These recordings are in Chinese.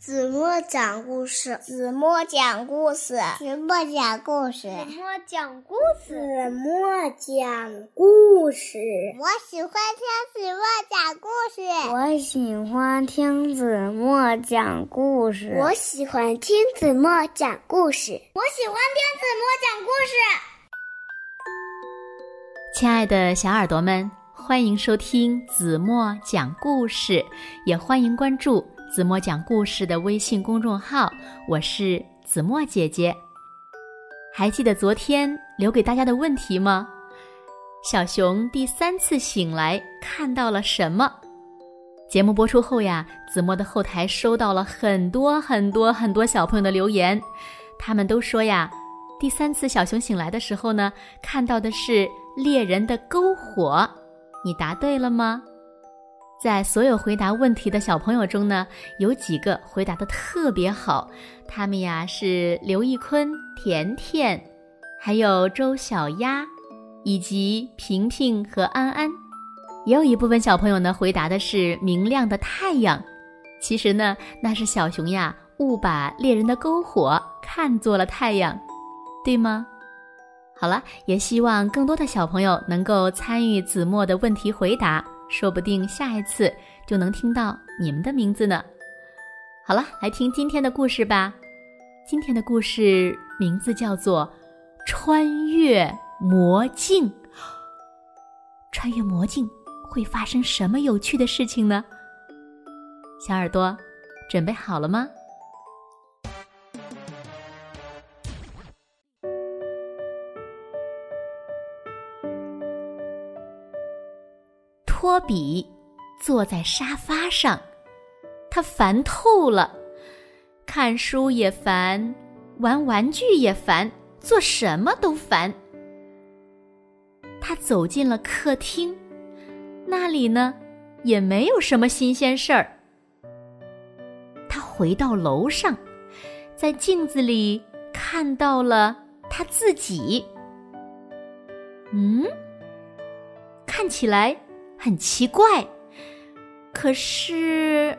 子墨讲故事，子墨讲故事，子墨讲故事，子墨讲故事，子墨讲故事。我喜欢听子墨讲故事。我喜欢听子墨讲故事。我喜欢听子墨讲故事。我喜欢听子墨讲故事。亲爱的小耳朵们，欢迎收听子墨讲故事，也欢迎关注。子墨讲故事的微信公众号，我是子墨姐姐。还记得昨天留给大家的问题吗？小熊第三次醒来看到了什么？节目播出后呀，子墨的后台收到了很多很多很多小朋友的留言，他们都说呀，第三次小熊醒来的时候呢，看到的是猎人的篝火。你答对了吗？在所有回答问题的小朋友中呢，有几个回答的特别好，他们呀是刘一坤、甜甜，还有周小丫，以及平平和安安。也有一部分小朋友呢回答的是明亮的太阳，其实呢那是小熊呀误把猎人的篝火看作了太阳，对吗？好了，也希望更多的小朋友能够参与子墨的问题回答。说不定下一次就能听到你们的名字呢。好了，来听今天的故事吧。今天的故事名字叫做《穿越魔镜》。穿越魔镜会发生什么有趣的事情呢？小耳朵，准备好了吗？比坐在沙发上，他烦透了，看书也烦，玩玩具也烦，做什么都烦。他走进了客厅，那里呢也没有什么新鲜事儿。他回到楼上，在镜子里看到了他自己。嗯，看起来。很奇怪，可是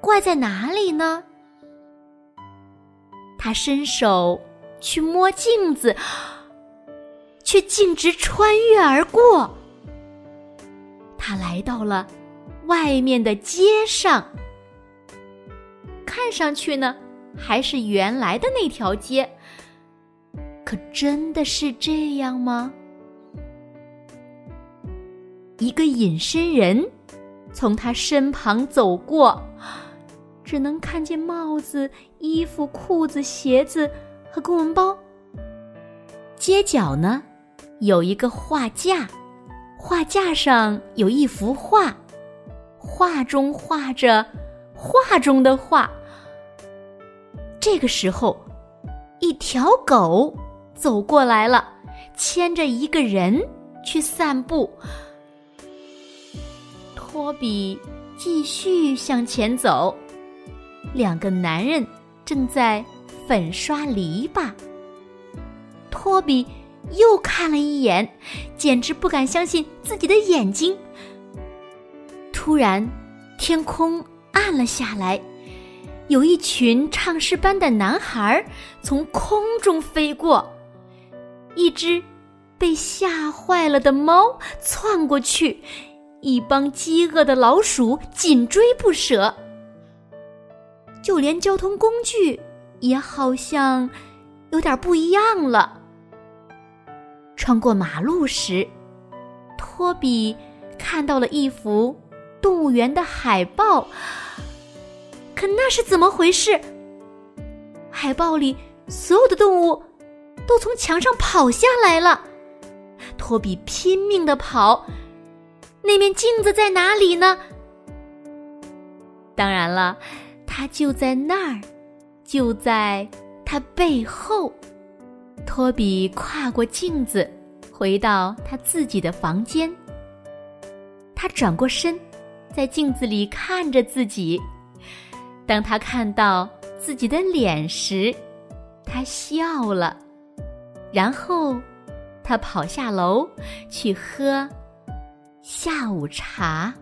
怪在哪里呢？他伸手去摸镜子，却径直穿越而过。他来到了外面的街上，看上去呢还是原来的那条街，可真的是这样吗？一个隐身人从他身旁走过，只能看见帽子、衣服、裤子、鞋子和公文包。街角呢，有一个画架，画架上有一幅画，画中画着画中的画。这个时候，一条狗走过来了，牵着一个人去散步。托比继续向前走，两个男人正在粉刷篱笆。托比又看了一眼，简直不敢相信自己的眼睛。突然，天空暗了下来，有一群唱诗班的男孩从空中飞过，一只被吓坏了的猫窜过去。一帮饥饿的老鼠紧追不舍，就连交通工具也好像有点不一样了。穿过马路时，托比看到了一幅动物园的海报，可那是怎么回事？海报里所有的动物都从墙上跑下来了，托比拼命的跑。那面镜子在哪里呢？当然了，它就在那儿，就在他背后。托比跨过镜子，回到他自己的房间。他转过身，在镜子里看着自己。当他看到自己的脸时，他笑了。然后，他跑下楼去喝。下午茶。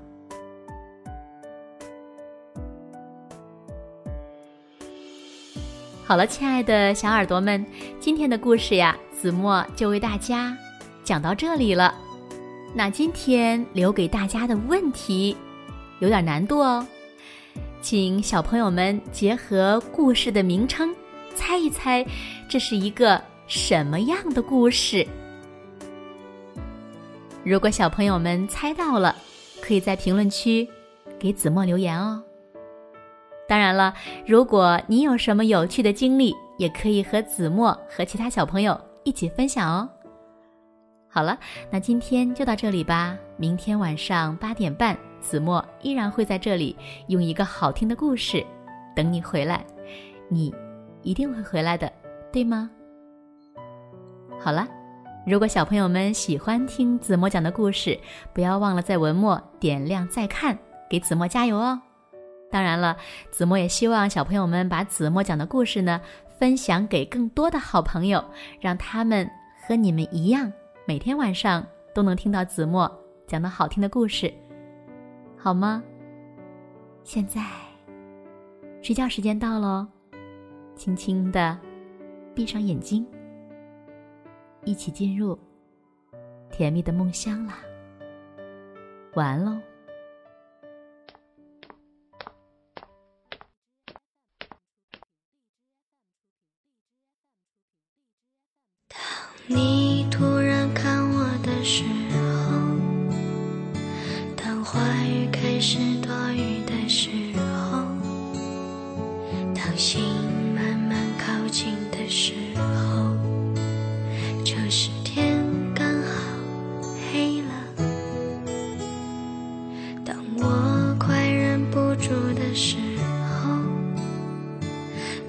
好了，亲爱的小耳朵们，今天的故事呀，子墨就为大家讲到这里了。那今天留给大家的问题有点难度哦，请小朋友们结合故事的名称猜一猜，这是一个什么样的故事？如果小朋友们猜到了，可以在评论区给子墨留言哦。当然了，如果你有什么有趣的经历，也可以和子墨和其他小朋友一起分享哦。好了，那今天就到这里吧。明天晚上八点半，子墨依然会在这里用一个好听的故事等你回来。你一定会回来的，对吗？好了，如果小朋友们喜欢听子墨讲的故事，不要忘了在文末点亮再看，给子墨加油哦。当然了，子墨也希望小朋友们把子墨讲的故事呢分享给更多的好朋友，让他们和你们一样。每天晚上都能听到子墨讲的好听的故事，好吗？现在睡觉时间到喽，轻轻的闭上眼睛，一起进入甜蜜的梦乡啦。晚安喽。当你突然看我的。时候，当话语开始多余的时候，当心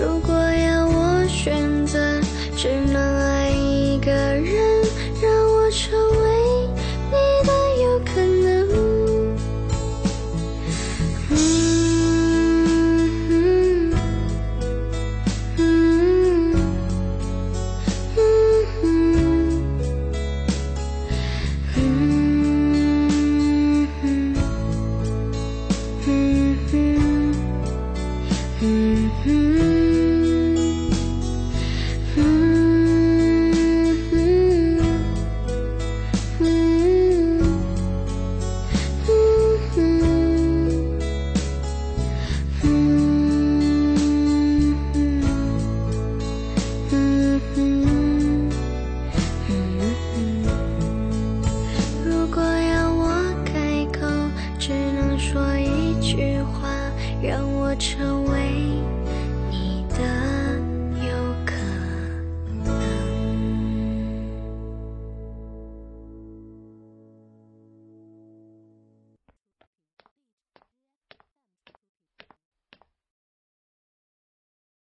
如果要我选择只能爱一个人。让我成为